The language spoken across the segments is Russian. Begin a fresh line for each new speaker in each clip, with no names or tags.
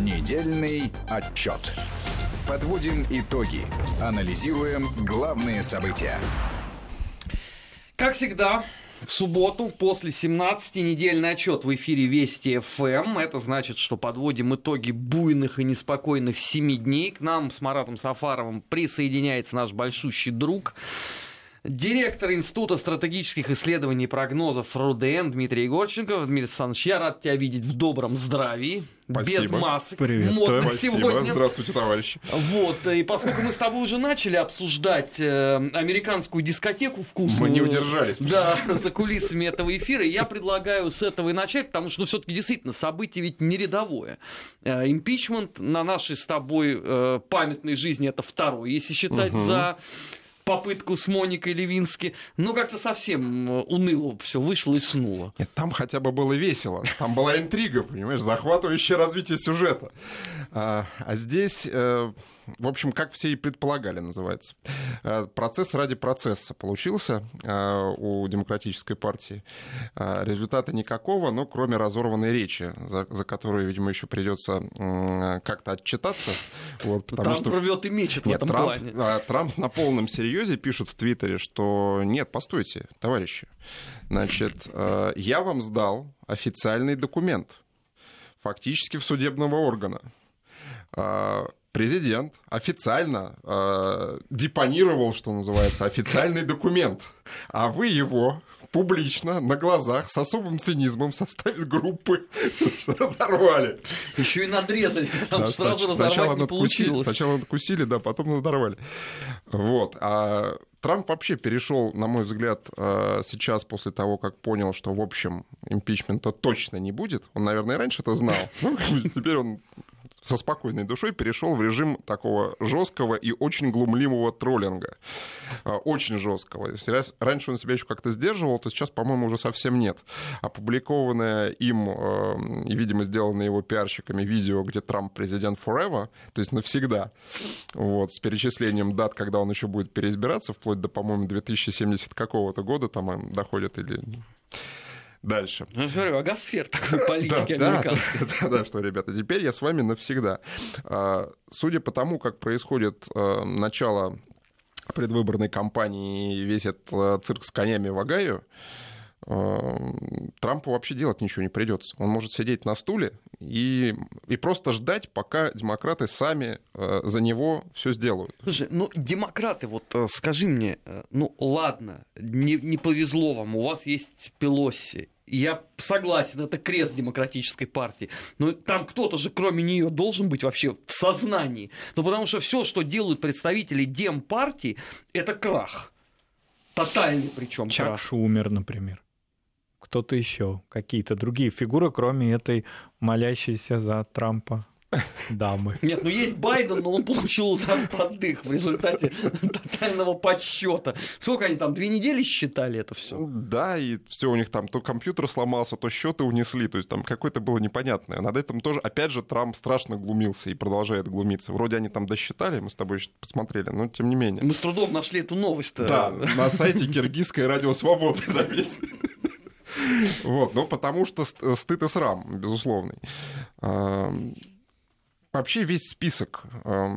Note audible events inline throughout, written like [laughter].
Недельный отчет. Подводим итоги. Анализируем главные события.
Как всегда, в субботу после 17 недельный отчет в эфире Вести ФМ. Это значит, что подводим итоги буйных и неспокойных семи дней. К нам с Маратом Сафаровым присоединяется наш большущий друг, Директор Института стратегических исследований и прогнозов РУДН Дмитрий Егорченко. Дмитрий Александрович, я рад тебя видеть в добром здравии.
Спасибо.
Без масок.
Приветствую.
Спасибо. Сегодня.
Здравствуйте, товарищи.
Вот, и поскольку мы с тобой уже начали обсуждать э, американскую дискотеку вкусную.
Мы не удержались.
Да, [laughs] за кулисами этого эфира. Я предлагаю с этого и начать, потому что, ну, все-таки действительно, событие ведь не рядовое. Э, импичмент на нашей с тобой э, памятной жизни это второй, если считать угу. за попытку с Моникой Левински. Ну, как-то совсем э, уныло все вышло и снуло.
Нет, там хотя бы было весело. Там была интрига, понимаешь, захватывающее развитие сюжета. А, а здесь... Э, в общем, как все и предполагали, называется. Э, процесс ради процесса получился э, у демократической партии. Э, результата никакого, но кроме разорванной речи, за, за которую, видимо, еще придется как-то отчитаться.
Вот, потому Трамп что... рвет и мечет нет, в этом
Трамп,
плане.
Трамп на полном серьезе пишет в Твиттере, что нет, постойте, товарищи. Значит, я вам сдал официальный документ, фактически в судебного органа президент официально э, депонировал, что называется, официальный документ, а вы его публично, на глазах, с особым цинизмом в составе группы разорвали.
Еще и надрезали, потому да, что сразу разорвать сначала не получилось.
Сначала надкусили, да, потом надорвали. Вот. А Трамп вообще перешел, на мой взгляд, э, сейчас после того, как понял, что, в общем, импичмента точно не будет. Он, наверное, и раньше это знал. Ну, [laughs] теперь он со спокойной душой перешел в режим такого жесткого и очень глумливого троллинга. А, очень жесткого. Раньше он себя еще как-то сдерживал, то сейчас, по-моему, уже совсем нет. Опубликованное им э, и, видимо, сделанное его пиарщиками видео, где Трамп президент forever, то есть навсегда, вот, с перечислением дат, когда он еще будет переизбираться, вплоть до, по-моему, 2070 какого-то года там доходит или Дальше.
Ну, говорю, агосфер такой [laughs] политики да, американской.
Да, да, да, что, ребята, теперь я с вами навсегда. А, судя по тому, как происходит а, начало предвыборной кампании и весь этот а, цирк с конями в Эм, Трампу вообще делать ничего не придется. Он может сидеть на стуле и, и просто ждать, пока демократы сами э, за него все сделают.
Слушай, ну демократы, вот э, скажи мне, э, ну ладно, не, не повезло вам, у вас есть Пелоси. Я согласен, это крест демократической партии. Но там кто-то же, кроме нее, должен быть вообще в сознании. Ну, потому что все, что делают представители демпартии, это крах. Тотальный причем.
Чак крах. Шумер, например кто-то еще, какие-то другие фигуры, кроме этой молящейся за Трампа дамы. [laughs]
Нет, ну есть Байден, но он получил там поддых в результате тотального подсчета. Сколько они там, две недели считали это все?
Да, и все у них там то компьютер сломался, то счеты унесли, то есть там какое-то было непонятное. Над этим тоже, опять же, Трамп страшно глумился и продолжает глумиться. Вроде они там досчитали, мы с тобой посмотрели, но тем не менее.
Мы с трудом нашли эту новость.
Да, на сайте Киргизской радио Свободы, заметьте. Вот, ну, потому что стыд и срам, безусловный. Вообще весь список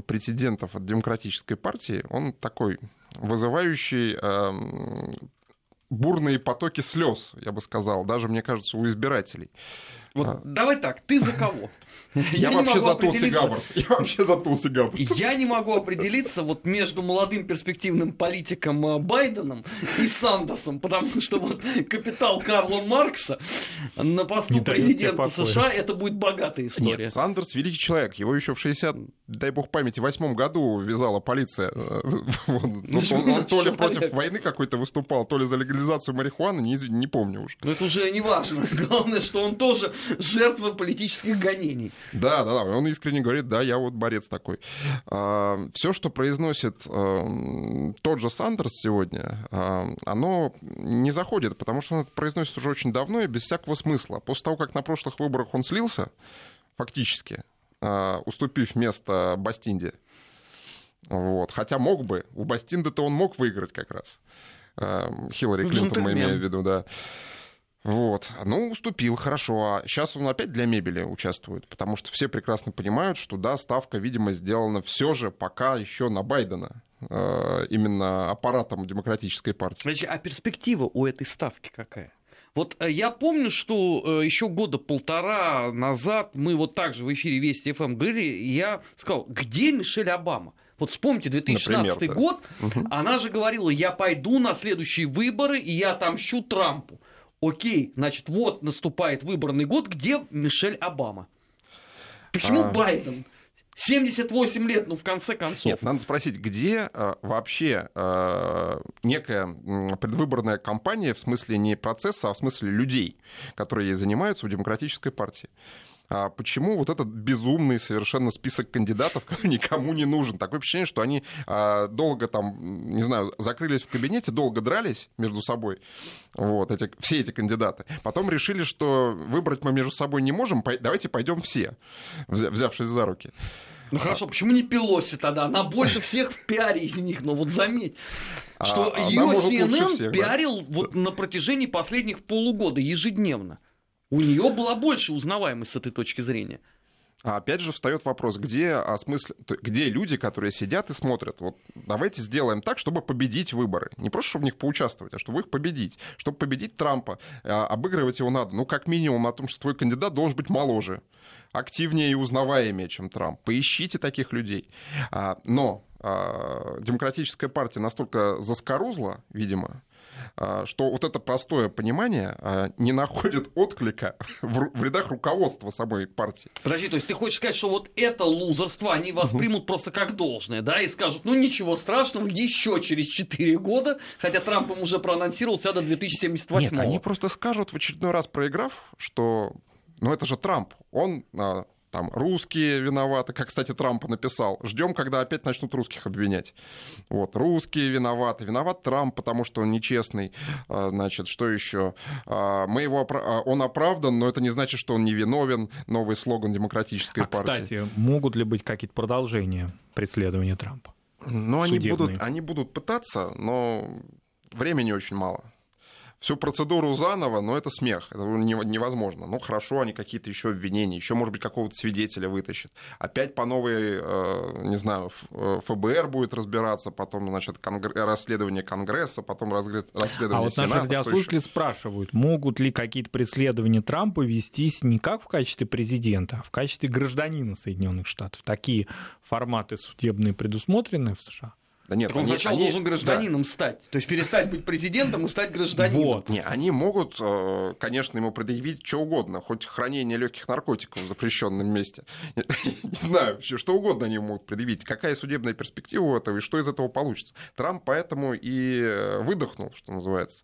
претендентов от демократической партии, он такой вызывающий бурные потоки слез, я бы сказал, даже, мне кажется, у избирателей.
Вот а. давай так, ты за кого? [laughs]
Я, я вообще за Тулси Габбард. Я вообще за Тулси Габбард.
Я не могу определиться вот между молодым перспективным политиком э, Байденом и Сандерсом, потому что вот капитал Карла Маркса на посту президента США это будет богатая история.
Нет, Сандерс великий человек. Его еще в 60, дай бог памяти, восьмом году вязала полиция. [laughs] Он, он то ли против войны какой-то выступал, то ли за легализацию марихуаны, не, не помню уже.
Но это уже не важно. [laughs] Главное, что он тоже жертва политических гонений.
Да, да, да. Он искренне говорит, да, я вот борец такой. А, Все, что произносит а, тот же Сандерс сегодня, а, оно не заходит, потому что он это произносит уже очень давно и без всякого смысла. После того, как на прошлых выборах он слился, фактически, уступив место Бастинде, вот. Хотя мог бы. У Бастинды-то он мог выиграть как раз. Хиллари Клинтон, мы имеем в виду, да. Вот. Ну, уступил, хорошо. А сейчас он опять для мебели участвует, потому что все прекрасно понимают, что, да, ставка, видимо, сделана все же пока еще на Байдена э, именно аппаратом демократической партии.
Значит, а перспектива у этой ставки какая? Вот э, я помню, что э, еще года полтора назад мы вот так же в эфире Вести ФМ говорили, и я сказал, где Мишель Обама? Вот вспомните 2016 Например, год, угу. она же говорила, я пойду на следующие выборы, и я отомщу Трампу. Окей, значит, вот наступает выборный год, где Мишель Обама? Почему а... Байден? 78 лет, ну, в конце концов. Нет,
надо спросить, где э, вообще э, некая предвыборная кампания, в смысле не процесса, а в смысле людей, которые ей занимаются в демократической партии? А почему вот этот безумный совершенно список кандидатов [laughs] никому не нужен? Такое впечатление, что они а, долго там, не знаю, закрылись в кабинете, долго дрались между собой, вот, эти, все эти кандидаты. Потом решили, что выбрать мы между собой не можем, давайте пойдем все, взявшись за руки.
Ну хорошо, почему не Пелоси тогда? Она больше всех в пиаре из них, но вот заметь, а, что а, ее CNN всех, пиарил да? вот на протяжении последних полугода ежедневно. У нее была больше узнаваемость с этой точки зрения.
А опять же встает вопрос, где, а смысл, где люди, которые сидят и смотрят. Вот давайте сделаем так, чтобы победить выборы. Не просто, чтобы в них поучаствовать, а чтобы их победить. Чтобы победить Трампа, а, обыгрывать его надо, ну, как минимум, о том, что твой кандидат должен быть моложе, активнее и узнаваемее, чем Трамп. Поищите таких людей. А, но а, демократическая партия настолько заскорузла, видимо, что вот это простое понимание а, не находит отклика [laughs] в рядах руководства самой партии.
Подожди, то есть ты хочешь сказать, что вот это лузерство они воспримут угу. просто как должное, да, и скажут, ну ничего страшного, еще через 4 года, хотя Трамп им уже проанонсировал себя до 2078 Нет,
они просто скажут в очередной раз проиграв, что ну это же Трамп, он а, там русские виноваты, как, кстати, Трамп написал. Ждем, когда опять начнут русских обвинять. Вот, русские виноваты. Виноват Трамп, потому что он нечестный. А, значит, что еще? А, мы его, а, он оправдан, но это не значит, что он не виновен. Новый слоган демократической а, партии.
Кстати, могут ли быть какие-то продолжения преследования Трампа?
Ну, они будут, они будут пытаться, но времени очень мало всю процедуру заново, но это смех, это невозможно. Ну хорошо, они какие-то еще обвинения, еще, может быть, какого-то свидетеля вытащат. Опять по новой, э, не знаю, ФБР будет разбираться, потом, значит, конгр... расследование Конгресса, потом расследование
А вот наши радиослушатели спрашивают, могут ли какие-то преследования Трампа вестись не как в качестве президента, а в качестве гражданина Соединенных Штатов? Такие форматы судебные предусмотрены в США?
Да нет, он они, сначала они, должен гражданином да. стать. То есть перестать быть президентом и стать гражданином. Вот.
Не, они могут, э, конечно, ему предъявить что угодно, хоть хранение легких наркотиков в запрещенном месте. [laughs] Не знаю, что угодно они могут предъявить. Какая судебная перспектива у этого и что из этого получится. Трамп поэтому и э, выдохнул, что называется.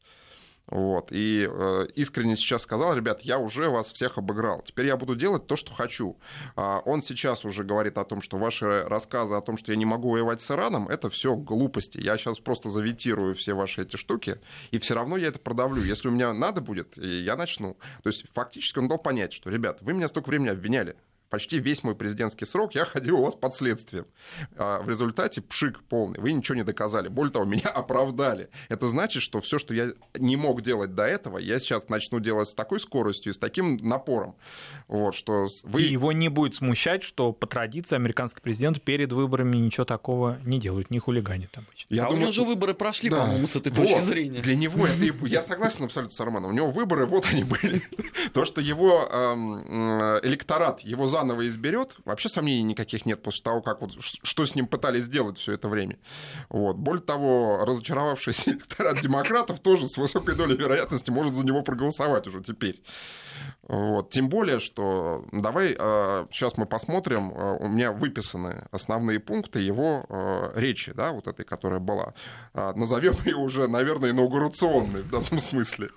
Вот. И э, искренне сейчас сказал, ребят, я уже вас всех обыграл. Теперь я буду делать то, что хочу. А он сейчас уже говорит о том, что ваши рассказы о том, что я не могу воевать с Ираном, это все глупости. Я сейчас просто заветирую все ваши эти штуки, и все равно я это продавлю. Если у меня надо будет, я начну. То есть фактически он дал понять, что, ребят, вы меня столько времени обвиняли, почти весь мой президентский срок я ходил у вас под следствием. А в результате пшик полный. Вы ничего не доказали. Более того, меня [laughs] оправдали. Это значит, что все, что я не мог делать до этого, я сейчас начну делать с такой скоростью и с таким напором. Вот, что
вы... И его не будет смущать, что по традиции американский президент перед выборами ничего такого не делает, не хулиганит обычно.
Я а думаю, у него же выборы прошли, да. по-моему, с этой вот. точки зрения.
Для него это... Я согласен абсолютно с Романом. У него выборы, вот они были. [laughs] То, что его электорат, его за заново изберет, вообще сомнений никаких нет после того, как вот, что с ним пытались сделать все это время. Вот. Более того, разочаровавшийся электорат [laughs] демократов тоже с высокой долей вероятности может за него проголосовать уже теперь. Вот. Тем более, что давай э, сейчас мы посмотрим, э, у меня выписаны основные пункты его э, речи, да, вот этой, которая была. Назовем [laughs] ее уже, наверное, инаугурационной в данном смысле.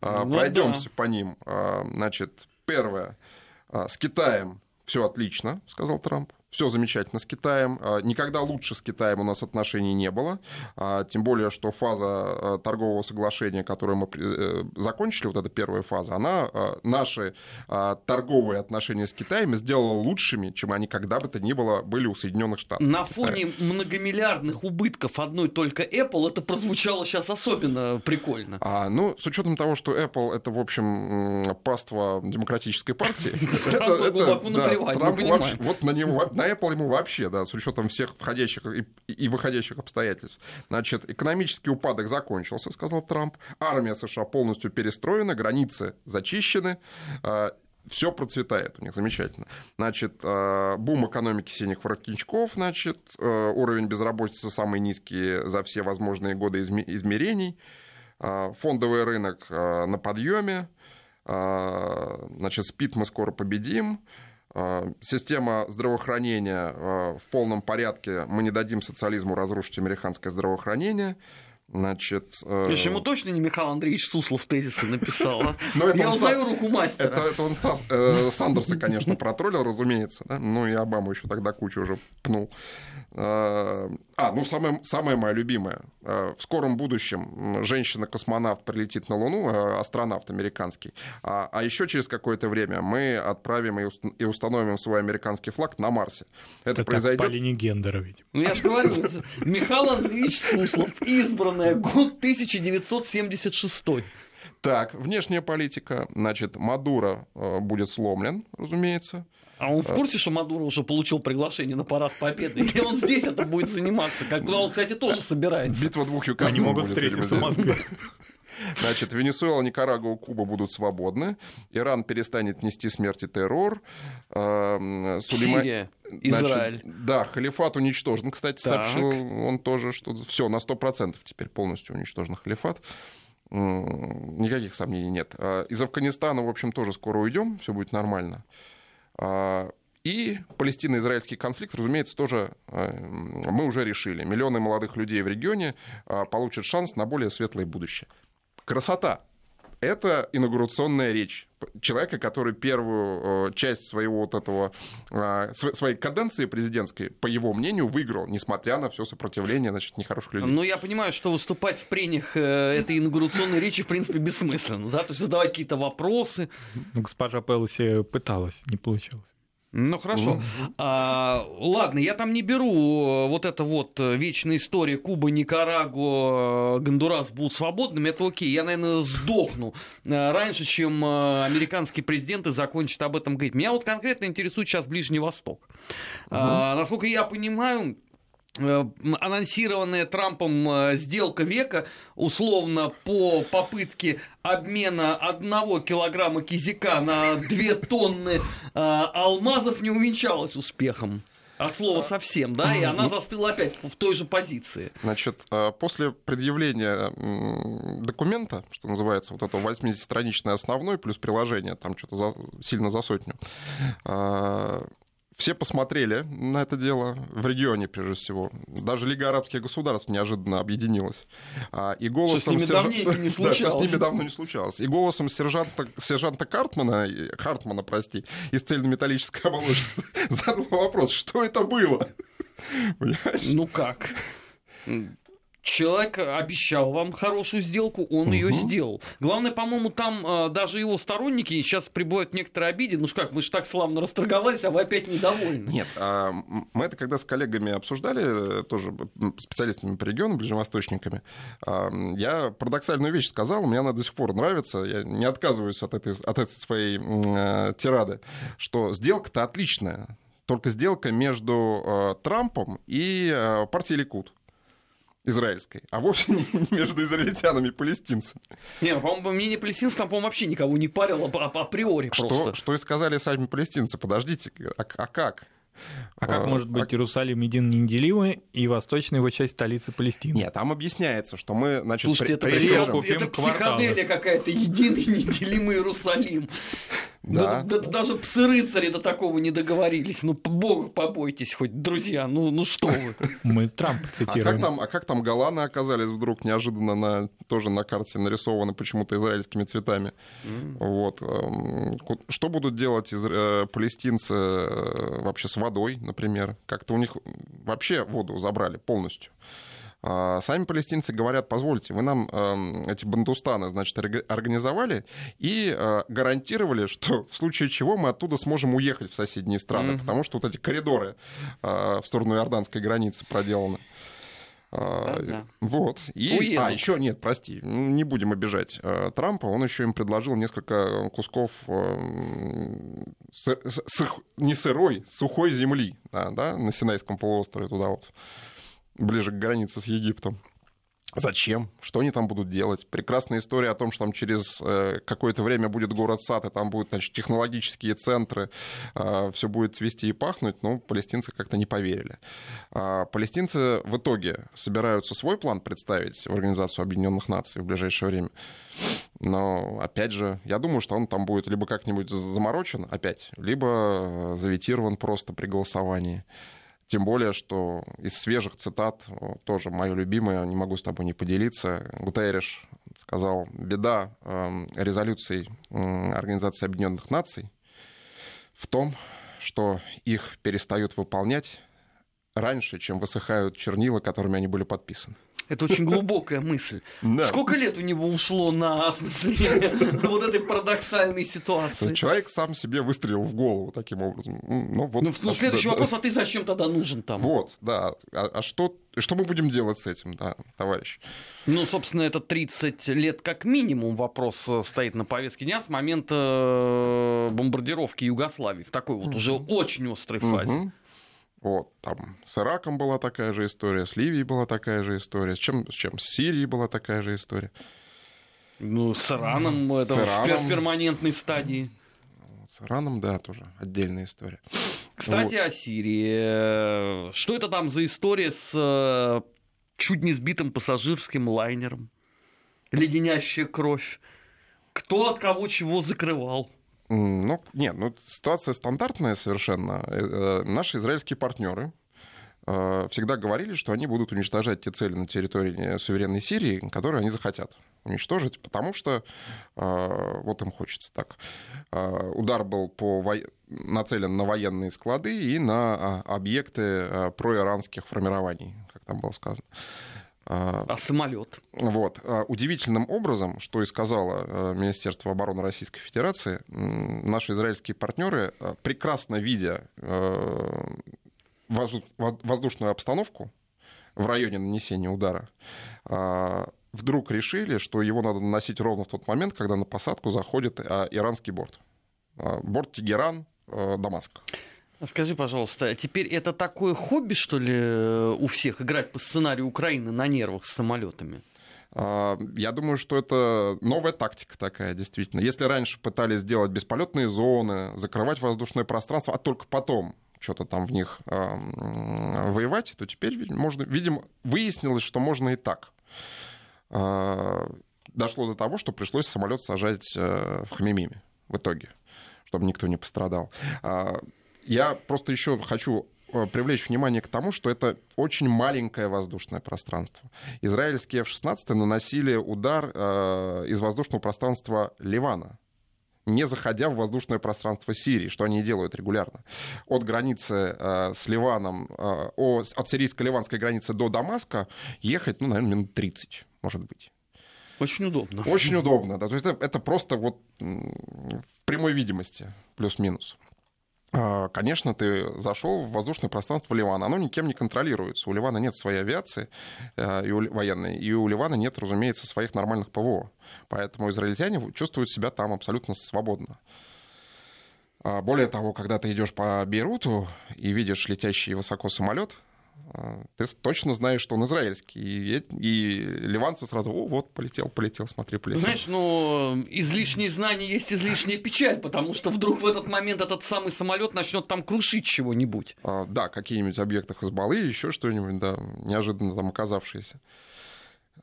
Ну, Пройдемся да. по ним. Значит, первое. А, с Китаем все отлично, сказал Трамп. Все замечательно с Китаем. А, никогда лучше с Китаем у нас отношений не было. А, тем более, что фаза а, торгового соглашения, которую мы э, закончили, вот эта первая фаза, она наши торговые отношения с Китаем сделала лучшими, чем они когда бы то ни было были у Соединенных Штатов.
На фоне многомиллиардных убытков одной только Apple это прозвучало сейчас особенно прикольно.
А, ну, с учетом того, что Apple это, в общем, паства демократической партии. [laughs]
Трампу глубоко наплевать,
Вот на него на Apple ему вообще, да, с учетом всех входящих и, и выходящих обстоятельств. Значит, экономический упадок закончился, сказал Трамп. Армия США полностью перестроена, границы зачищены, а, все процветает у них замечательно. Значит, а, бум экономики синих воротничков, значит, а, уровень безработицы самый низкий за все возможные годы измерений, фондовый рынок на подъеме, значит, спит мы скоро победим, система здравоохранения а, в полном порядке. Мы не дадим социализму разрушить американское здравоохранение. Значит,
э... ему точно не Михаил Андреевич Суслов тезисы написал. А? [laughs] Но Я узнаю руку мастера.
Это, это он э, Сандерса, конечно, протроллил, разумеется. Да? Ну и Обама еще тогда кучу уже пнул. А, а, ну самое, самое мое любимое. А, в скором будущем женщина-космонавт прилетит на Луну, а, астронавт американский. А, а еще через какое-то время мы отправим и установим свой американский флаг на Марсе.
Это, Это произойдет... по линии гендера, видимо.
Ну я же говорю, [laughs] Михаил Андреевич Суслов, избранная, год 1976.
Так, внешняя политика. Значит, Мадуро э, будет сломлен, разумеется.
А он в курсе, что Мадуро уже получил приглашение на парад Победы? Или он здесь это будет заниматься? Как куда он, кстати, тоже собирается.
Битва двух юков.
Они могут встретиться в Москве.
Значит, Венесуэла, Никарагуа, Куба будут свободны. Иран перестанет нести смерть и террор.
Сулейма... Сирия, Израиль.
Значит, да, халифат уничтожен, кстати, так. сообщил он тоже, что все, на 100% теперь полностью уничтожен халифат. Никаких сомнений нет. А из Афганистана, в общем, тоже скоро уйдем, все будет нормально. А, и палестино-израильский конфликт, разумеется, тоже э, мы уже решили. Миллионы молодых людей в регионе а, получат шанс на более светлое будущее. Красота. Это инаугурационная речь человека, который первую э, часть своего вот этого, а, своей каденции президентской, по его мнению, выиграл, несмотря на все сопротивление, значит, нехороших людей.
Ну, я понимаю, что выступать в прениях э, этой инаугурационной речи, в принципе, бессмысленно, да, то есть задавать какие-то вопросы.
Ну, госпожа Пелоси пыталась, не получилось.
Ну хорошо. А, ладно, я там не беру э, вот это вот э, вечная история Куба, Никарагуа, Гондурас будут свободными, это окей. Я, наверное, сдохну э, раньше, чем американские президенты закончат об этом говорить. Меня вот конкретно интересует сейчас Ближний Восток. А, насколько я понимаю, Э, анонсированная Трампом э, сделка века, условно, по попытке обмена одного килограмма кизика на две тонны э, алмазов не увенчалась успехом. От слова совсем, да, и она застыла опять в той же позиции.
Значит, после предъявления документа, что называется, вот этого 80-страничный основной, плюс приложение, там что-то за, сильно за сотню, все посмотрели на это дело в регионе, прежде всего. Даже Лига арабских государств неожиданно объединилась.
А, и голосом что с ними сержан... не [laughs] случалось.
да, что с ними давно не случалось. И голосом сержанта, сержанта Картмана, Хартмана, прости, из цельнометаллической оболочки [laughs] задал вопрос, что это было? [laughs]
Понимаешь? Ну как? Человек обещал вам хорошую сделку, он угу. ее сделал. Главное, по-моему, там э, даже его сторонники сейчас прибывают в некоторой обиде. Ну как, мы же так славно расторговались, а вы опять недовольны.
Нет, а мы это когда с коллегами обсуждали, тоже специалистами по региону, ближневосточниками, а, я парадоксальную вещь сказал, мне она до сих пор нравится, я не отказываюсь от этой, от этой своей э, тирады, что сделка-то отличная, только сделка между э, Трампом и э, партией Ликут израильской, а вовсе не между израильтянами и палестинцами.
Не, ну, по-моему, мнение палестинцев там, по-моему, вообще никого не парило а, априори
что,
просто.
Что и сказали сами палестинцы. Подождите, а, а как?
А как а, может быть а... Иерусалим един неделимый и восточная его часть столицы Палестины?
Нет, там объясняется, что мы, значит,
Слушайте, при... это, прирежем... это психоделия какая-то, единый неделимый Иерусалим. Да. Да, да, даже псы-рыцари до такого не договорились. Ну, бога побойтесь хоть, друзья. Ну, ну что вы.
Мы Трамп цитируем.
А как, там, а как там голланы оказались вдруг неожиданно на, тоже на карте нарисованы почему-то израильскими цветами? Mm. Вот. Эм, что будут делать из, э, палестинцы э, вообще с водой, например? Как-то у них вообще воду забрали полностью. А, сами палестинцы говорят, позвольте, вы нам эм, эти бандустаны, значит, организовали и э, гарантировали, что в случае чего мы оттуда сможем уехать в соседние страны, mm-hmm. потому что вот эти коридоры э, в сторону иорданской границы проделаны. Ага. Вот. И, а, еще нет, прости, не будем обижать э, Трампа. Он еще им предложил несколько кусков с, с, не сырой, сухой земли да, да, на Синайском полуострове туда вот ближе к границе с Египтом. Зачем? Что они там будут делать? Прекрасная история о том, что там через э, какое-то время будет город Сад, и там будут значит, технологические центры, э, все будет цвести и пахнуть, но палестинцы как-то не поверили. А палестинцы в итоге собираются свой план представить в Организацию Объединенных Наций в ближайшее время. Но, опять же, я думаю, что он там будет либо как-нибудь заморочен опять, либо заветирован просто при голосовании. Тем более, что из свежих цитат, тоже мое любимое, не могу с тобой не поделиться, Гутерриш сказал, беда эм, резолюций Организации Объединенных Наций в том, что их перестают выполнять раньше, чем высыхают чернила, которыми они были подписаны.
Это очень глубокая мысль. Да. Сколько лет у него ушло на осмысление [laughs] вот этой парадоксальной ситуации?
Человек сам себе выстрелил в голову таким образом.
Ну, вот, ну, ну следующий вопрос, а ты зачем тогда нужен там?
Вот, да. А, а что, что мы будем делать с этим, да, товарищ?
Ну, собственно, это 30 лет как минимум вопрос э, стоит на повестке дня с момента э, бомбардировки Югославии в такой вот уже очень острой фазе.
Вот, там с Ираком была такая же история, с Ливией была такая же история, с чем, с чем с Сирией была такая же история.
Ну, с Ираном это с Ираном... в перманентной стадии.
С Ираном, да, тоже отдельная история.
Кстати, вот. о Сирии. Что это там за история с э, чуть не сбитым пассажирским лайнером? Леденящая кровь. Кто от кого чего закрывал?
Ну, нет, ну, ситуация стандартная совершенно. Э, э, наши израильские партнеры э, всегда говорили, что они будут уничтожать те цели на территории суверенной Сирии, которые они захотят уничтожить, потому что вот им хочется так. Удар был по во... нацелен на военные склады и на объекты проиранских формирований, как там было сказано.
А, а самолет?
Вот. А, удивительным образом, что и сказала э, Министерство обороны Российской Федерации, наши израильские партнеры, прекрасно видя воздушную обстановку в районе нанесения удара, вдруг решили, что его надо наносить ровно в тот момент, когда на посадку заходит иранский борт. Борт Тегеран, Дамаск.
А скажи, пожалуйста, а теперь это такое хобби, что ли, э, у всех играть по сценарию Украины на нервах с самолетами?
А, я думаю, что это новая тактика такая, действительно. Если раньше пытались сделать бесполетные зоны, закрывать воздушное пространство, а только потом что-то там в них э, воевать, то теперь можно, видимо, выяснилось, что можно и так. Э, дошло до того, что пришлось самолет сажать э, в Хамимиме в итоге, чтобы никто не пострадал. Я просто еще хочу э, привлечь внимание к тому, что это очень маленькое воздушное пространство. Израильские F-16 наносили удар э, из воздушного пространства Ливана не заходя в воздушное пространство Сирии, что они делают регулярно. От границы э, с Ливаном, э, от сирийско-ливанской границы до Дамаска ехать, ну, наверное, минут 30, может быть.
Очень удобно.
Очень удобно, да. То есть это, это просто вот в прямой видимости, плюс-минус. А, конечно, ты зашел в воздушное пространство Ливана. Оно никем не контролируется. У Ливана нет своей авиации э, и у, военной, и у Ливана нет, разумеется, своих нормальных ПВО. Поэтому израильтяне чувствуют себя там абсолютно свободно. А, более того, когда ты идешь по Бейруту и видишь летящий высоко самолет, ты точно знаешь, что он израильский. И, и ливанцы сразу, о, вот, полетел, полетел, смотри, полетел.
Знаешь, ну, излишние знания есть излишняя печаль, потому что вдруг в этот момент этот самый самолет начнет там крушить чего-нибудь.
А, да, какие-нибудь объекты Хазбаллы, еще что-нибудь, да, неожиданно там оказавшиеся.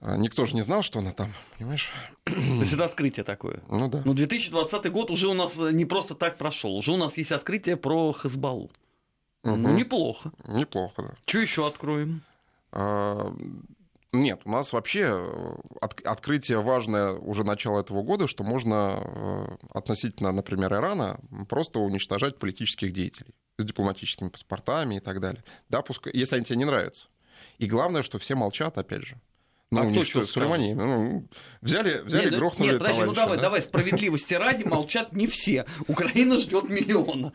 А, Никто же не знал, что она там, понимаешь?
То есть это открытие такое.
Ну да.
Но 2020 год уже у нас не просто так прошел. Уже у нас есть открытие про Хазбалу. Ну, неплохо.
Неплохо, да.
Что еще откроем?
А, Нет, у нас вообще э, от- открытие важное уже начало этого года, что можно э, относительно, например, Ирана просто уничтожать политических деятелей с дипломатическими паспортами и так далее. Да, пускай, если они тебе не нравятся. И главное, что все молчат, опять же. Ну,
А кто что?
Сулеймани, ну, взяли, взяли
Нет,
грохнули
нет, подожди, ну давай,
да?
давай, справедливости ради, молчат не все. Украина ждет миллиона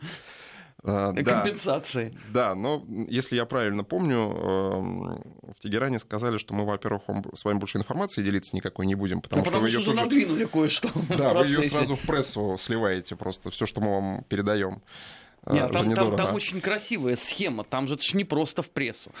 А, да.
компенсации.
Да, но если я правильно помню, эм, в Тегеране сказали, что мы, во-первых, с вами больше информации делиться никакой не будем, потому,
Ну, потому
что вы
что
ее
уже
тут же...
надвинули кое-что [laughs]
Да, вы ее сразу в прессу сливаете просто, все, что мы вам передаем.
Нет, там, там- там очень красивая схема, там же это ж не просто в прессу.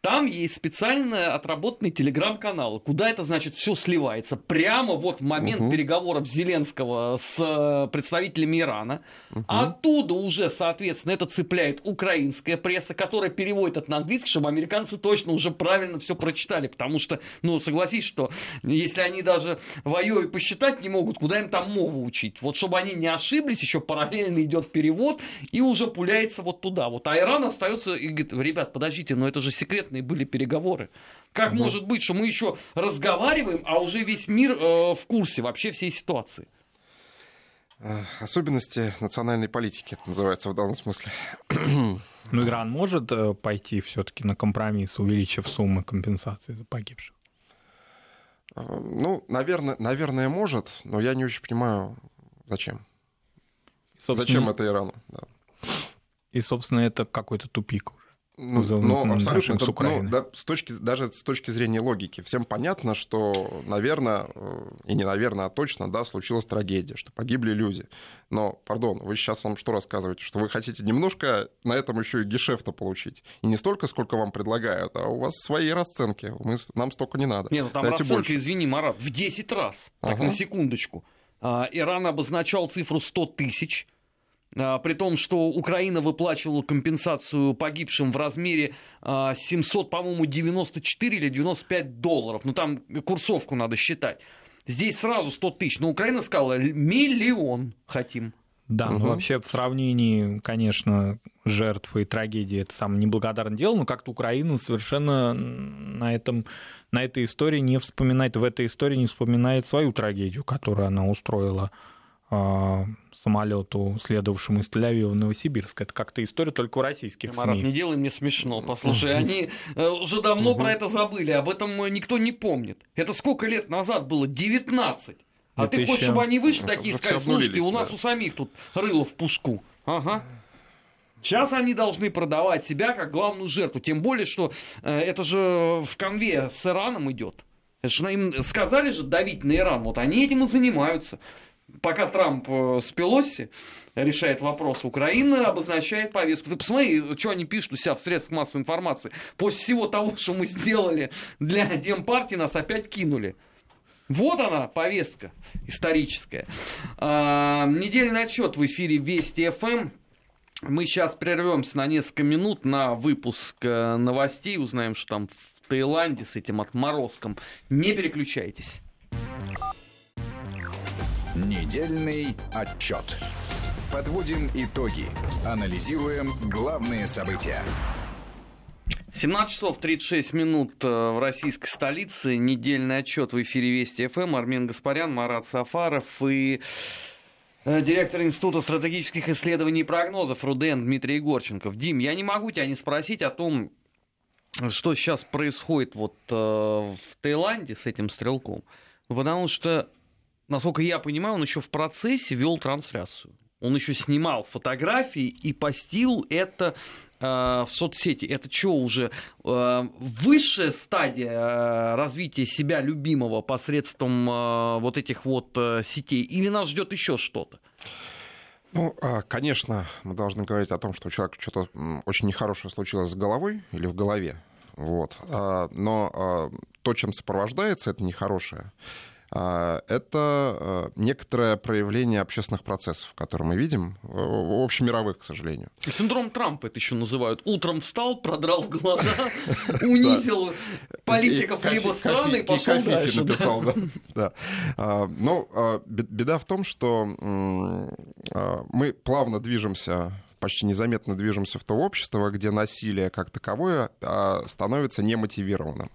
Там есть специально отработанные телеграм-каналы, куда это, значит, все сливается. Прямо вот в момент
Мгм.
переговоров Зеленского с э, представителями Ирана. Оттуда уже, соответственно, это цепляет украинская пресса, которая переводит это на английский, чтобы американцы точно уже правильно все прочитали. Потому что, ну, согласись, что если они даже в Айове посчитать не могут, куда им там мову учить? Вот чтобы они не ошиблись, еще параллельно идет перевод и уже пуляется вот туда. Вот. А Иран остается и говорит, ребят, подождите, но это же секретные были переговоры. Как может быть, что мы еще разговариваем, а уже весь мир э, в курсе вообще всей ситуации?
Э, Особенности национальной политики, это называется в данном смысле. [clears throat]
Ну, Иран может э, пойти все-таки на компромисс, увеличив суммы компенсации за погибших?
Э, Ну, наверное, наверное, может, но я не очень понимаю, зачем.
И, собственно,
Зачем это Ирану? Да.
И, собственно, это какой-то тупик.
Ну,
за
ну, абсолютно. это, ну, да, с точки, даже с точки зрения логики. Всем понятно, что, наверное, и не наверное, а точно, да, случилась трагедия, что погибли люди. Но, пардон, вы сейчас вам что рассказываете? Что вы хотите немножко на этом еще и гешефта получить. И не столько, сколько вам предлагают, а у вас свои расценки. Мы, нам столько не надо.
Нет, ну там
Дайте
расценка,
больше.
извини, Марат, в 10 раз. Так,
Ага.
на секундочку. А, Иран обозначал цифру 100 тысяч. А, При том, что Украина выплачивала компенсацию погибшим в размере а, 700, по-моему, 94 или 95 долларов. Ну, там курсовку надо считать. Здесь сразу 100 тысяч. Но Украина сказала, «Л- миллион хотим.
Да, ну
Мгм.
вообще в сравнении, конечно, жертв и трагедии это самое неблагодарное дело, но как-то Украина совершенно на этом на этой истории не вспоминает, в этой истории не вспоминает свою трагедию, которую она устроила а, самолету, следовавшему из Тель-Авива в Новосибирск. Это как-то история только у российских
Марат,
СМИ.
не делай мне смешно. Послушай, они э, уже давно про это забыли, об этом э, никто не помнит. Это сколько лет назад было? 19. А ты хочешь, чтобы они вышли такие и сказали, слушайте, у нас у самих тут рыло в пушку. Ага. Сейчас они должны продавать себя как главную жертву. Тем более, что э, это же в конве с Ираном идет. Это же им сказали же давить на Иран. Вот они этим и занимаются. Пока Трамп э, с Пелоси решает вопрос, Украина обозначает повестку. Ты посмотри, что они пишут у себя в средствах массовой информации. После всего того, что мы сделали для Демпартии, нас опять кинули. Вот она, повестка историческая. А, недельный отчет в эфире Вести ФМ. Мы сейчас прервемся на несколько минут на выпуск э, новостей, узнаем, что там в Таиланде с этим отморозком. Не переключайтесь.
Недельный отчет. Подводим итоги. Анализируем главные события.
17 часов 36 минут э, в российской столице. Недельный отчет в эфире Вести ФМ. Армен Гаспарян, Марат Сафаров и э, директор Института стратегических исследований и прогнозов РУДН Дмитрий Егорченков. Дим, я не могу тебя не спросить о том, что сейчас происходит вот э, в Таиланде с этим стрелком. Потому что, насколько я понимаю, он еще в процессе вел трансляцию. Он еще снимал фотографии и постил это э, в соцсети. Это что уже э, высшая стадия э, развития себя любимого посредством э, вот этих вот э, сетей? Или нас ждет еще что-то?
Ну, а, конечно, мы должны говорить о том, что у человека что-то очень нехорошее случилось с головой или в голове. Вот. А, Но а, то, чем сопровождается это нехорошее, это некоторое проявление общественных процессов, которые мы видим, в общемировых, к сожалению.
Синдром Трампа это еще называют. Утром встал, продрал глаза, [laughs] унизил политиков либо страны и пошел дальше. написал,
да. [laughs] Но беда в том, что мы плавно движемся почти незаметно движемся в то общество, где насилие как таковое становится немотивированным.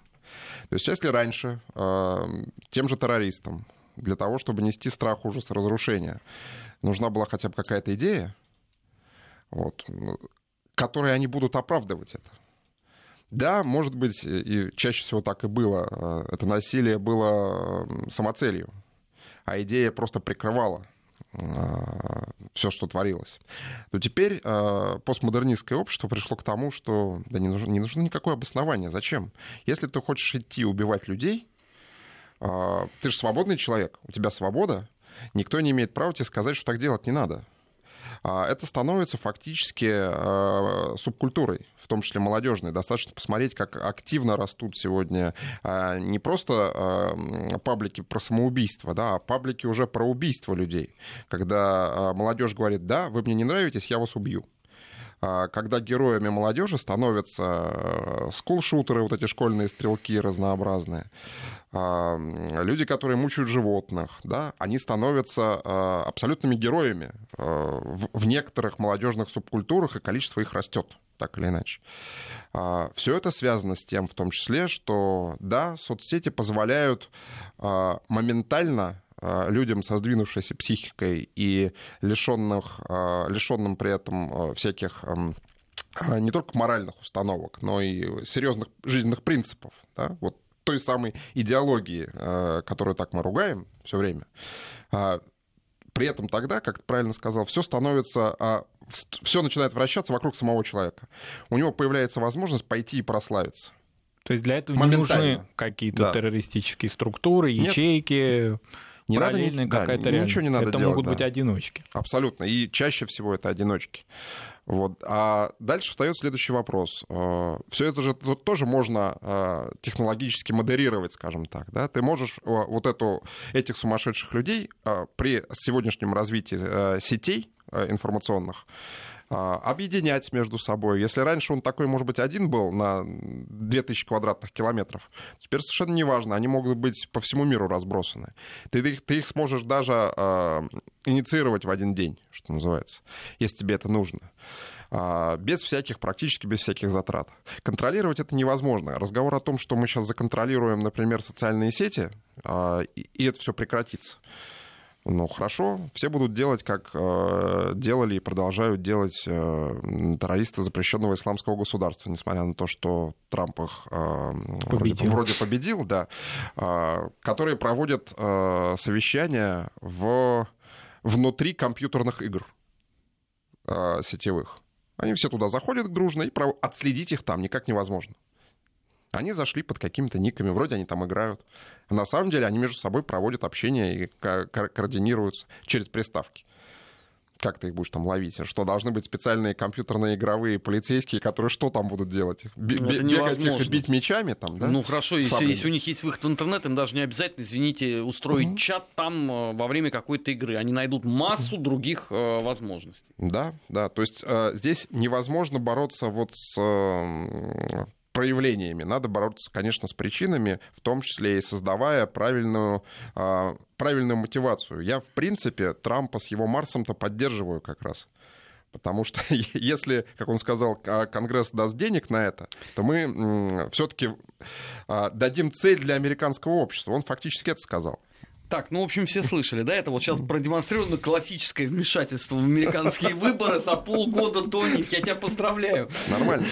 То есть если раньше тем же террористам для того, чтобы нести страх, ужас, разрушение, нужна была хотя бы какая-то идея, вот, которой они будут оправдывать это. Да, может быть, и чаще всего так и было. Э, это насилие было самоцелью, а идея просто прикрывала все, что творилось, то теперь э, постмодернистское общество пришло к тому, что да не нужно, не нужно никакое обоснование. Зачем? Если ты хочешь идти убивать людей, э, ты же свободный человек, у тебя свобода, никто не имеет права тебе сказать, что так делать не надо. А это становится фактически э, субкультурой в том числе молодежной. Достаточно посмотреть, как активно растут сегодня а, не просто а, паблики про самоубийство, да, а паблики уже про убийство людей. Когда а, молодежь говорит, да, вы мне не нравитесь, я вас убью когда героями молодежи становятся скулшутеры, вот эти школьные стрелки разнообразные, люди, которые мучают животных, да, они становятся абсолютными героями в некоторых молодежных субкультурах, и количество их растет так или иначе. А, Все это связано с тем, в том числе, что, да, соцсети позволяют а, моментально а, людям со сдвинувшейся психикой и лишенных, лишенным при этом всяких не только моральных установок, но и серьезных жизненных принципов, да, вот той самой идеологии, которую так мы ругаем все время, при этом тогда, как ты правильно сказал, все становится, а, все начинает вращаться вокруг самого человека. У него появляется возможность пойти и прославиться.
То есть для этого не нужны какие-то да. террористические структуры, ячейки. Нет. Не параллельная надо, какая-то да, реальность. Ничего не надо это делать, могут да. быть одиночки.
Абсолютно. И чаще всего это одиночки. Вот. А дальше встает следующий вопрос. Э, Все это же тоже можно э, технологически модерировать, скажем так. Да? Ты можешь э, вот эту, этих сумасшедших людей при сегодняшнем развитии сетей информационных объединять между собой. Если раньше он такой, может быть, один был на 2000 квадратных километров, теперь совершенно неважно, они могут быть по всему миру разбросаны. Ты их, ты их сможешь даже э, инициировать в один день, что называется, если тебе это нужно а, без всяких, практически без всяких затрат. Контролировать это невозможно. Разговор о том, что мы сейчас законтролируем, например, социальные сети, и это все прекратится. Ну, хорошо, все будут делать, как э, делали и продолжают делать э, террористы запрещенного исламского государства, несмотря на то, что Трамп их э, победил. Вроде, вроде победил, да, э, которые проводят э, совещания в, внутри компьютерных игр э, сетевых. Они все туда заходят дружно, и отследить их там никак невозможно. Они зашли под какими-то никами, вроде они там играют. А на самом деле они между собой проводят общение и ко- координируются через приставки как ты их будешь там ловить? Что, должны быть специальные компьютерные игровые полицейские, которые что там будут делать? Б-
это бегать
их и бить мечами там, да?
Ну хорошо, если, если у них есть выход в интернет, им даже не обязательно, извините, устроить угу. чат там э, во время какой-то игры. Они найдут массу других э, возможностей.
Да, да. То есть э, здесь невозможно бороться вот с э, проявлениями. Надо бороться, конечно, с причинами, в том числе и создавая правильную, а, правильную мотивацию. Я, в принципе, Трампа с его Марсом-то поддерживаю как раз. Потому что [laughs] если, как он сказал, Конгресс даст денег на это, то мы все-таки а, дадим цель для американского общества. Он фактически это сказал.
Так, ну, в общем, все слышали, да? Это вот сейчас продемонстрировано классическое вмешательство в американские выборы за полгода до них. Я тебя поздравляю.
Нормально.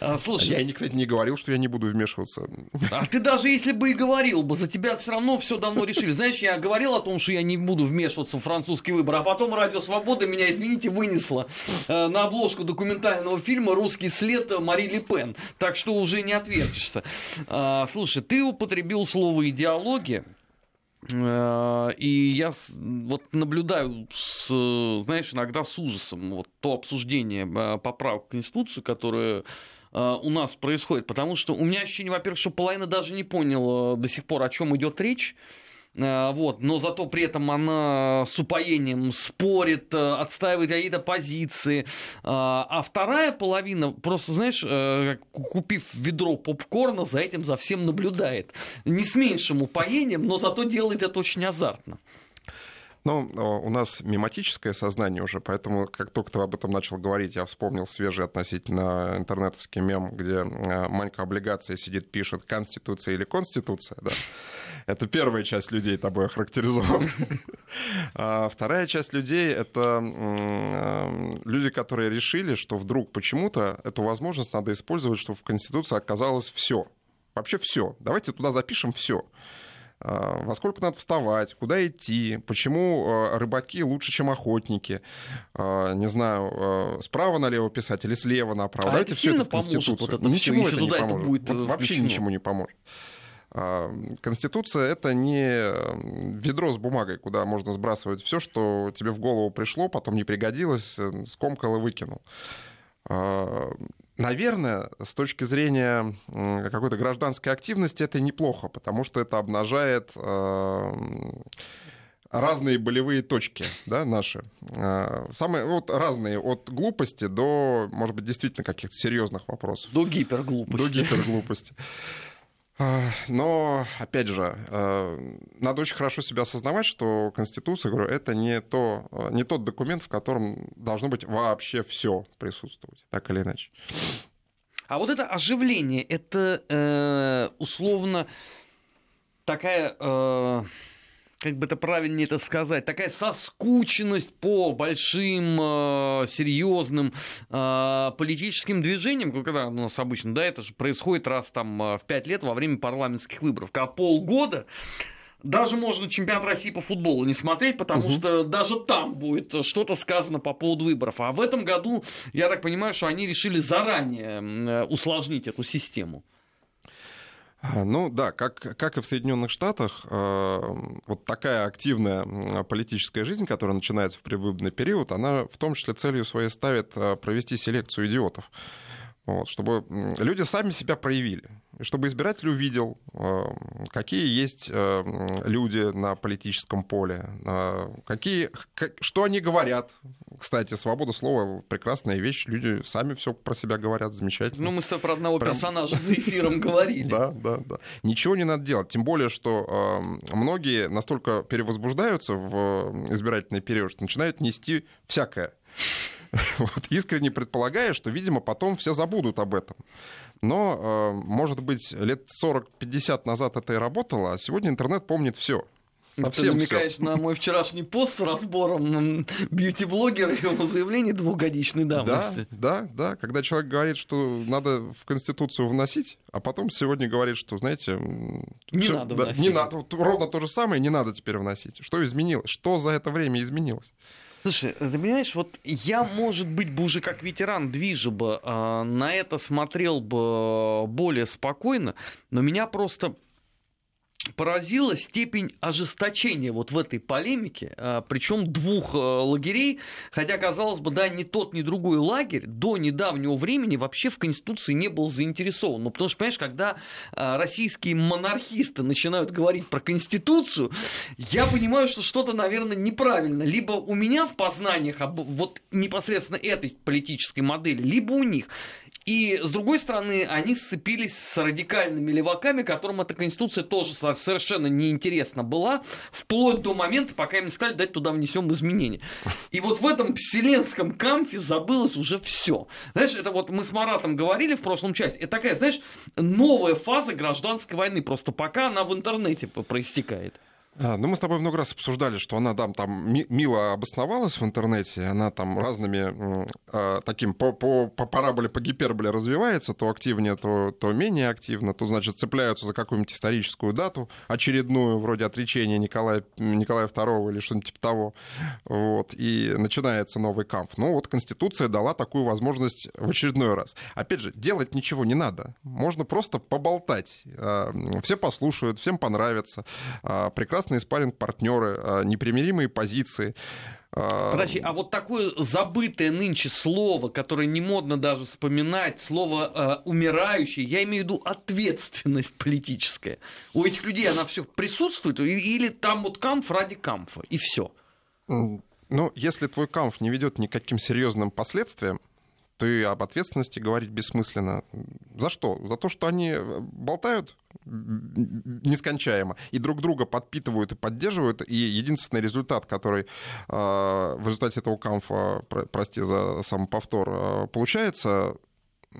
А, слушай, я, кстати, не говорил, что я не буду вмешиваться.
А ты даже если бы и говорил бы, за тебя все равно все давно решили. Знаешь, я говорил о том, что я не буду вмешиваться в французский выбор, а потом Радио Свобода меня, извините, вынесла э, на обложку документального фильма «Русский след» Мари Ле Пен. Так что уже не отвертишься. А, слушай, ты употребил слово «идеология». Э, и я вот наблюдаю, с, знаешь, иногда с ужасом вот то обсуждение э, поправок в Конституцию, которое э, у нас происходит, потому что у меня ощущение, во-первых, что половина даже не поняла до сих пор, о чем идет речь. Вот, но зато при этом она с упоением спорит, отстаивает какие-то позиции. А вторая половина, просто, знаешь, купив ведро попкорна, за этим за всем наблюдает. Не с меньшим упоением, но зато делает это очень азартно.
Ну, у нас мематическое сознание уже, поэтому как только ты об этом начал говорить, я вспомнил свежий относительно интернетовский мем, где э, Манька облигация сидит, пишет «Конституция» или «Конституция», да. Это первая часть людей тобой охарактеризована. [laughs] А вторая часть людей — это э, люди, которые решили, что вдруг почему-то эту возможность надо использовать, чтобы в Конституции оказалось все. Вообще все. Давайте туда запишем все. А, во сколько надо вставать, куда идти, почему а, рыбаки лучше, чем охотники, а, не знаю, справа налево писать или слева направо.
А Давайте это все это в Конституцию. Вот это
ничему
все,
это не поможет. Это будет вот вообще ничему не поможет. Конституция это не ведро с бумагой, куда можно сбрасывать все, что тебе в голову пришло, потом не пригодилось, э, скомкал и выкинул. Наверное, с точки зрения какой-то гражданской активности это неплохо, потому что это обнажает э, разные болевые точки, да, наши. Э, самые вот разные, от глупости до, может быть, действительно каких-то серьезных вопросов.
До гиперглупости.
До гиперглупости. Но, опять же, э, надо очень хорошо себя осознавать, что Конституция, говорю, это не, то, э, не тот документ, в котором должно быть вообще все присутствовать, так или иначе.
А вот это оживление, это э, условно такая... Э как бы это правильнее это сказать, такая соскученность по большим, э, серьезным э, политическим движениям, когда у нас обычно, да, это же происходит раз там э, в пять лет во время парламентских выборов, когда полгода даже можно чемпионат России по футболу не смотреть, потому угу. что даже там будет что-то сказано по поводу выборов. А в этом году, я так понимаю, что они решили заранее усложнить эту систему.
А, ну да, как, как и в Соединенных Штатах, э, вот такая активная политическая жизнь, которая начинается в предвыборный период, она в том числе целью своей ставит э, провести селекцию идиотов. Вот, чтобы люди сами себя проявили чтобы избиратель увидел, э, какие есть э, люди на политическом поле, э, какие, что они говорят. Кстати, свобода слова — прекрасная вещь. Люди сами все про себя говорят замечательно.
Ну, мы с тобой про одного Прям... персонажа за [laughs] эфиром говорили.
Да, да, да. Ничего не надо делать. Тем более, что многие настолько перевозбуждаются в избирательный период, что начинают нести всякое. [laughs] Вот, искренне предполагая, что, видимо, потом все забудут об этом. Но, э, может быть, лет 40-50 назад это и работало, а сегодня интернет помнит все.
Совсем Ты намекаешь всё. на мой вчерашний пост с разбором бьюти-блогера и его заявлений двухгодичной давности.
Да, да, да. Когда человек говорит, что надо в Конституцию вносить, а потом сегодня говорит, что, знаете...
Не всё, надо
да,
вносить.
Не надо. Ровно то же самое не надо теперь вносить. Что изменилось? Что за это время изменилось?
Слушай, ты понимаешь, вот я, может быть, бы уже как ветеран движа бы э, на это смотрел бы более спокойно, но меня просто поразила степень ожесточения вот в этой полемике, а, причем двух а, лагерей, хотя, казалось бы, да, ни тот, ни другой лагерь до недавнего времени вообще в Конституции не был заинтересован. Ну, потому что, понимаешь, когда а, российские монархисты начинают говорить про Конституцию, я понимаю, что что-то, наверное, неправильно. Либо у меня в познаниях вот непосредственно этой политической модели, либо у них. И, с другой стороны, они сцепились с радикальными леваками, которым эта конституция тоже совершенно неинтересна была, вплоть до момента, пока им не сказали, дать туда внесем изменения. И вот в этом вселенском камфе забылось уже все. Знаешь, это вот мы с Маратом говорили в прошлом части, это такая, знаешь, новая фаза гражданской войны, просто пока она в интернете проистекает.
А, ну, мы с тобой много раз обсуждали, что она там, там мило обосновалась в интернете, она там разными э, таким по, по, по параболе, по гиперболе развивается, то активнее, то, то менее активно, то, значит, цепляются за какую-нибудь историческую дату очередную, вроде отречения Николая, Николая II или что-нибудь типа того, вот, и начинается новый камп. Ну, вот Конституция дала такую возможность в очередной раз. Опять же, делать ничего не надо, можно просто поболтать, э, все послушают, всем понравится, прекрасно прекрасные спарринг-партнеры, а, непримиримые позиции.
А, Подожди, а вот такое забытое нынче слово, которое не модно даже вспоминать, слово э, умирающий, я имею в виду ответственность политическая. У этих людей она все присутствует, или там вот камф ради камфа, и все.
Ну, если твой камф не ведет никаким серьезным последствиям, то и об ответственности говорить бессмысленно. За что? За то, что они э, болтают нескончаемо и друг друга подпитывают и поддерживают, и единственный результат, который э, в результате этого камфа, прости за сам повтор, э, получается,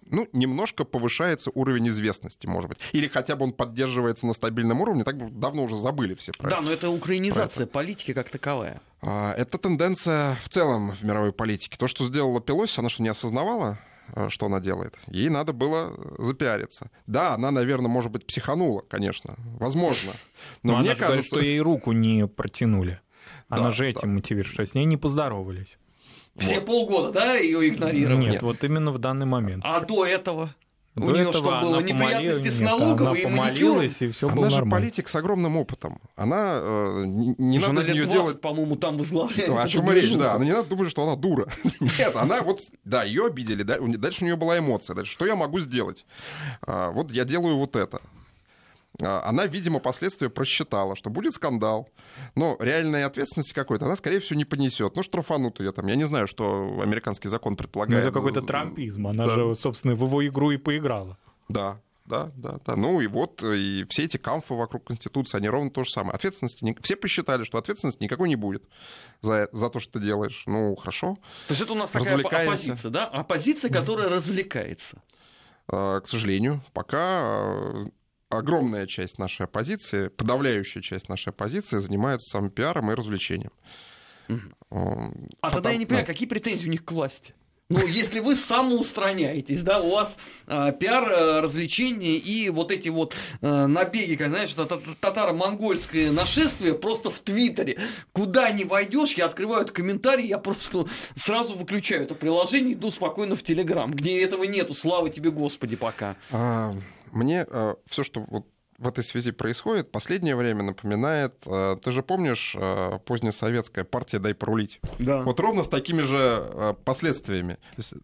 ну, немножко повышается уровень известности, может быть. Или хотя бы он поддерживается на стабильном уровне, так давно уже забыли все про
Да, но это украинизация это. политики как таковая.
А, это тенденция в целом в мировой политике. То, что сделала Пелоси, она что, не осознавала? А, что она делает. Ей надо было запиариться. Да, она, наверное, может быть, психанула, конечно, возможно.
Но, но мне она кажется, говорит, что ей руку не протянули. [laughs] Она да, же этим да. мотивирует, что с ней не поздоровались.
Все вот. полгода, да, ее игнорировали?
Нет, Нет, вот именно в данный момент.
А до этого? До У нее что было? Неприятности с налоговой
и помолилась, и все
Она
было
же политик с огромным опытом. Она э, не, не надо из нее делать...
по-моему, там возглавляет.
Ну, о чем речь, да. Она не надо думать, что она дура. [laughs] Нет, она вот, да, ее обидели, да, дальше у нее была эмоция. Дальше, что я могу сделать? А, вот я делаю вот это. А, она, видимо, последствия просчитала, что будет скандал, но реальной ответственности какой-то она, скорее всего, не понесет. Ну, штрафанут ее там. Я не знаю, что американский закон предполагает.
Ну, это какой-то трампизм. Она да. же, собственно, в его игру и поиграла.
Да, да, да, да. Ну и вот, и все эти камфы вокруг Конституции, они ровно то же самое. Ответственности, все посчитали, что ответственности никакой не будет за, за то, что ты делаешь. Ну, хорошо.
То есть это у нас такая оппозиция, да? Оппозиция, которая развлекается.
А, к сожалению, пока огромная часть нашей оппозиции, подавляющая часть нашей оппозиции занимается самым пиаром и развлечением.
Угу. А Потом, тогда я не понимаю, да. какие претензии у них к власти? Ну, если вы самоустраняетесь, да, у вас э, пиар, э, развлечения и вот эти вот э, набеги, как знаешь, татаро-монгольское нашествие просто в Твиттере. Куда не войдешь, я открываю комментарий, я просто сразу выключаю это приложение, иду спокойно в Телеграм, где этого нету, слава тебе, Господи, пока.
А, мне э, все, что вот в этой связи происходит, последнее время напоминает, э, ты же помнишь, э, позднесоветская партия «Дай порулить».
Да.
Вот ровно с такими же последствиями.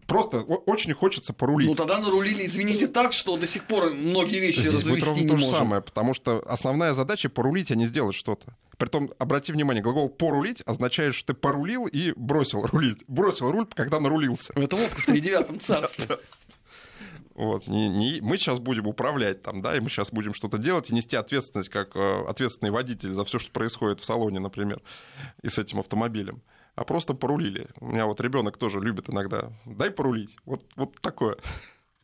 Просто очень хочется порулить. Ну
тогда нарулили, извините, так, что до сих пор многие вещи Здесь развести будет ровно
не то же самое, потому что основная задача порулить, а не сделать что-то. Притом, обрати внимание, глагол «порулить» означает, что ты порулил и бросил рулить. Бросил руль, когда нарулился.
Это Вовка в тридевятом [laughs] царстве.
Вот, не, не, мы сейчас будем управлять там, да, и мы сейчас будем что-то делать и нести ответственность как э, ответственный водитель за все, что происходит в салоне, например, и с этим автомобилем. А просто порулили. У меня вот ребенок тоже любит иногда. Дай порулить. Вот, вот такое.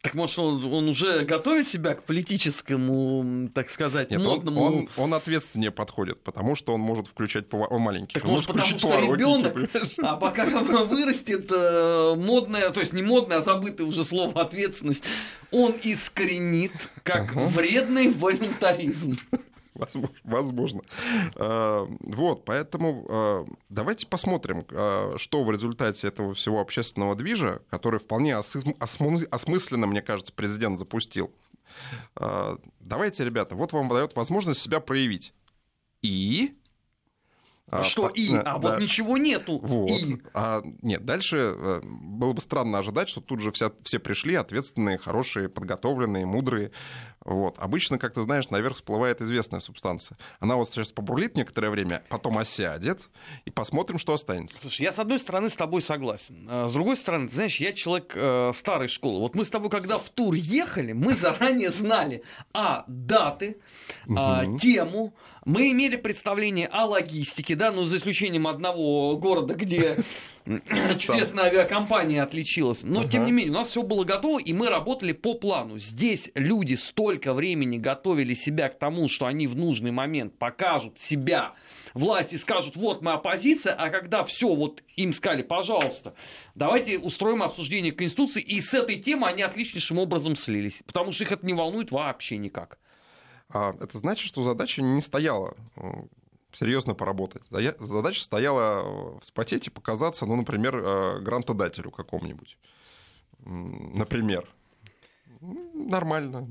Так может, он, он уже готовит себя к политическому, так сказать, Нет, модному...
Он, он, он ответственнее подходит, потому что он может включать поворот. Он маленький.
Так может, потому что ребенок, а пока вырастет э, модное, то есть не модное, а забытое уже слово ответственность, он искоренит как uh вредный волюнтаризм.
Возможно. А, вот, поэтому а, давайте посмотрим, а, что в результате этого всего общественного движа, который вполне осмысленно, мне кажется, президент запустил. Давайте, ребята, вот вам дает возможность себя проявить. И
а, что и? А, а да. вот ничего нету.
Вот. И. А, нет, дальше э, было бы странно ожидать, что тут же вся, все пришли ответственные, хорошие, подготовленные, мудрые. Вот. Обычно, как ты знаешь, наверх всплывает известная субстанция. Она вот сейчас побурлит некоторое время, потом осядет, и посмотрим, что останется.
Слушай, я с одной стороны с тобой согласен. А с другой стороны, ты знаешь, я человек э, старой школы. Вот мы с тобой, когда в тур ехали, мы заранее знали, а, даты, а, тему, мы имели представление о логистике, да, ну, за исключением одного города, где чудесная авиакомпания отличилась. Но, тем не менее, у нас все было готово, и мы работали по плану. Здесь люди столько времени готовили себя к тому, что они в нужный момент покажут себя власти скажут, вот мы оппозиция, а когда все, вот им сказали, пожалуйста, давайте устроим обсуждение Конституции, и с этой темы они отличнейшим образом слились, потому что их это не волнует вообще никак.
А это значит, что задача не стояла серьезно поработать. Задача стояла э, вспотеть и показаться, ну, например, э, грантодателю какому-нибудь. Например. Нормально.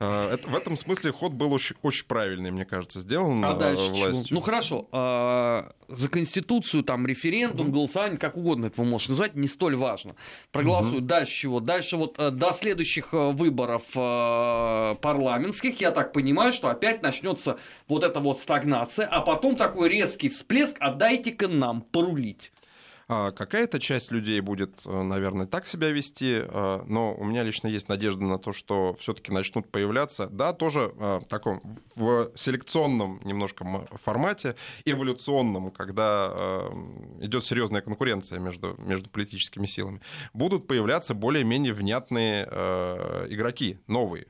А, это, в этом смысле ход был очень, очень правильный, мне кажется, сделан
а дальше
э, властью.
Чего? Ну хорошо, а, за Конституцию, там, референдум, голосование, как угодно это вы можете назвать, не столь важно. Проголосуют. Угу. Дальше чего? Дальше вот э, до следующих э, выборов парламентских, я так понимаю, что опять начнется вот эта вот стагнация, а потом такой резкий всплеск, отдайте-ка нам порулить.
А какая-то часть людей будет, э, наверное, так себя вести, э, но у меня лично есть надежда на то, что все-таки начнут появляться, да, тоже э, в таком в селекционном немножко формате, эволюционном, когда идет серьезная конкуренция между, между политическими силами, будут появляться более-менее внятные игроки, новые,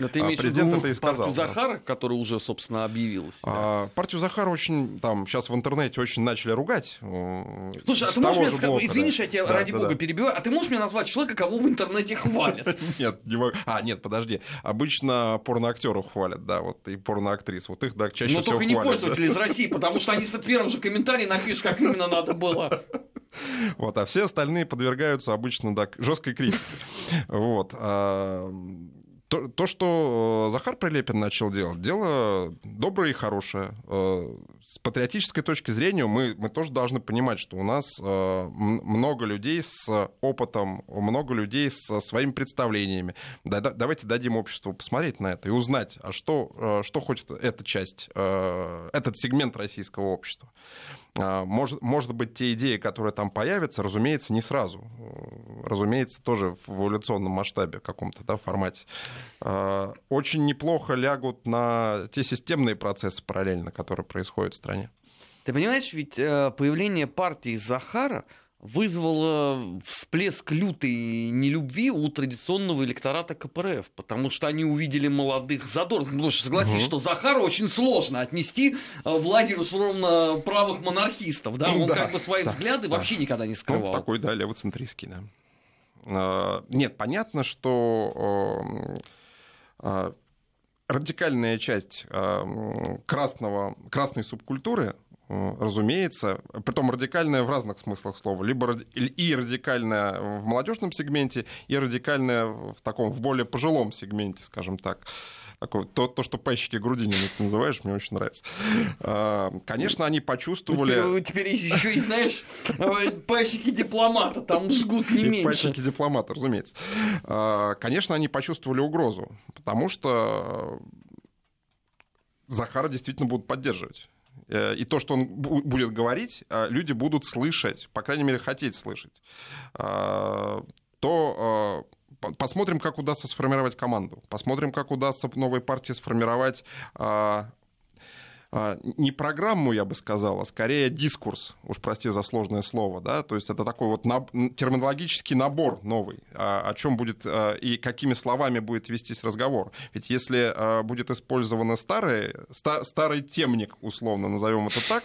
но ты имеешь президент в виду это и сказал. партию Захара, которая уже, собственно, объявилась?
А, партию Захара очень, там, сейчас в интернете очень начали ругать.
Э, Слушай, а ты можешь мне сказать, извини, я тебя да, ради да, бога да. перебиваю, а ты можешь мне назвать человека, кого в интернете хвалят? [laughs]
Нет, не могу. А, нет, подожди. Обычно порноактеров хвалят, да, вот, и порноактрис. Вот их, да, чаще
Но
всего
только не пользователи из России, потому что они с первым же комментарием напишут, как именно надо было. [laughs]
Вот, а все остальные подвергаются обычно да, жесткой критике. [laughs] Вот. То, то, что э, Захар Прилепин начал делать, дело доброе и хорошее. Э, с патриотической точки зрения мы, мы тоже должны понимать, что у нас э, много людей с опытом, много людей со своими представлениями. давайте дадим обществу посмотреть на это и узнать, а что, что хочет эта часть, этот сегмент российского общества. Может, может быть, те идеи, которые там появятся, разумеется, не сразу. Разумеется, тоже в эволюционном масштабе каком-то да, формате. А, очень неплохо лягут на те системные процессы параллельно, которые происходят в стране.
Ты понимаешь, ведь э, появление партии Захара вызвало всплеск лютой нелюбви у традиционного электората КПРФ, потому что они увидели молодых задорных. Потому что согласись, угу. что Захара очень сложно отнести э, в лагерь условно правых монархистов. Да? Он да, как бы свои да, взгляды да. вообще никогда не скрывал.
Он такой, да, левоцентристский, да. А, нет, понятно, что а, радикальная часть а, красного, красной субкультуры разумеется, притом радикальная в разных смыслах слова, либо и радикальная в молодежном сегменте, и радикальная в таком, в более пожилом сегменте, скажем так. Такое, то, то, что пайщики Грудинина ты называешь, мне очень нравится. А, конечно, они почувствовали...
Теперь, теперь еще и, знаешь, [laughs] пайщики дипломата, там жгут не меньше.
Пайщики дипломата, разумеется. А, конечно, они почувствовали угрозу, потому что Захара действительно будут поддерживать. Э, и то, что он будет говорить, э, люди будут слышать, по крайней мере, хотеть слышать, э, то посмотрим, как удастся сформировать команду, посмотрим, как удастся новой партии сформировать а, не программу, я бы сказал, а скорее дискурс, уж прости за сложное слово, да, то есть это такой вот наб- терминологический набор новый, а, о чем будет а, и какими словами будет вестись разговор. Ведь если будет использован старый, ста- старый темник, условно назовем это так,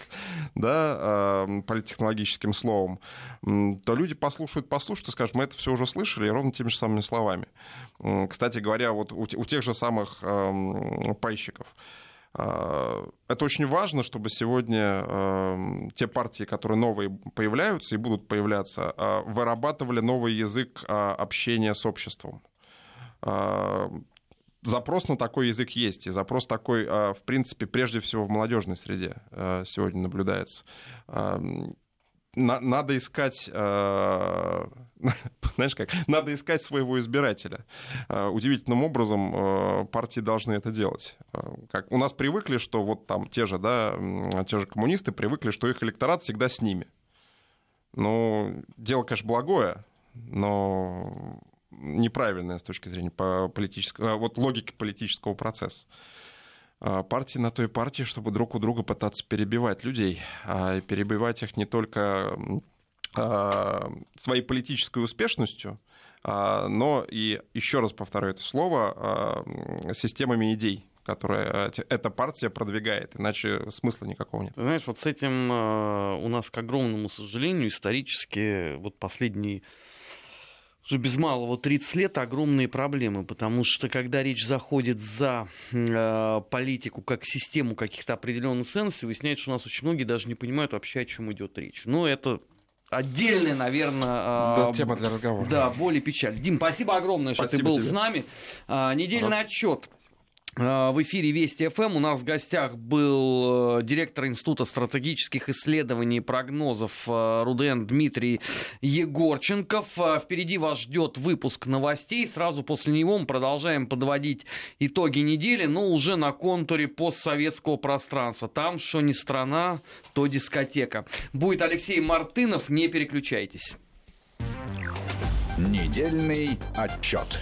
да, политтехнологическим словом, то люди послушают, послушают и скажут, мы это все уже слышали, ровно теми же самыми словами. Кстати говоря, вот у, тех же самых пайщиков, а, это очень важно, чтобы сегодня эм, те партии, которые новые появляются и будут появляться, а, вырабатывали новый язык а, общения с обществом. Запрос на такой язык есть, и запрос такой, в принципе, прежде всего в молодежной среде сегодня наблюдается надо искать, э, [laughs] знаешь как, надо искать своего избирателя. Э, удивительным образом э, партии должны это делать. Как, у нас привыкли, что вот там те же, да, те же коммунисты привыкли, что их электорат всегда с ними. Ну, дело, конечно, благое, но неправильное с точки зрения политического, вот логики политического процесса. А, партии на той партии, чтобы друг у друга пытаться перебивать людей, а перебивать их не только а, своей политической успешностью, а, но и, еще раз повторю это слово, системами идей, которые эта партия продвигает, иначе смысла никакого нет.
Знаешь, вот с этим у нас, к огромному сожалению, исторически вот последние уже без малого 30 лет огромные проблемы, потому что когда речь заходит за э, политику как систему каких-то определенных ценностей, выясняется, что у нас очень многие даже не понимают вообще, о чем идет речь. Но это отдельная, наверное...
Да, э, тема для разговора.
Да, более печаль. Дим, спасибо огромное, спасибо что ты был тебе. с нами. Э, недельный ага. отчет в эфире Вести ФМ у нас в гостях был э, директор Института стратегических исследований и прогнозов э, РУДН Дмитрий Егорченков. Впереди вас ждет выпуск новостей. Сразу после него мы продолжаем подводить итоги недели, но уже на контуре постсоветского пространства. Там, что не страна, то дискотека. Будет Алексей Мартынов, не переключайтесь.
Недельный отчет.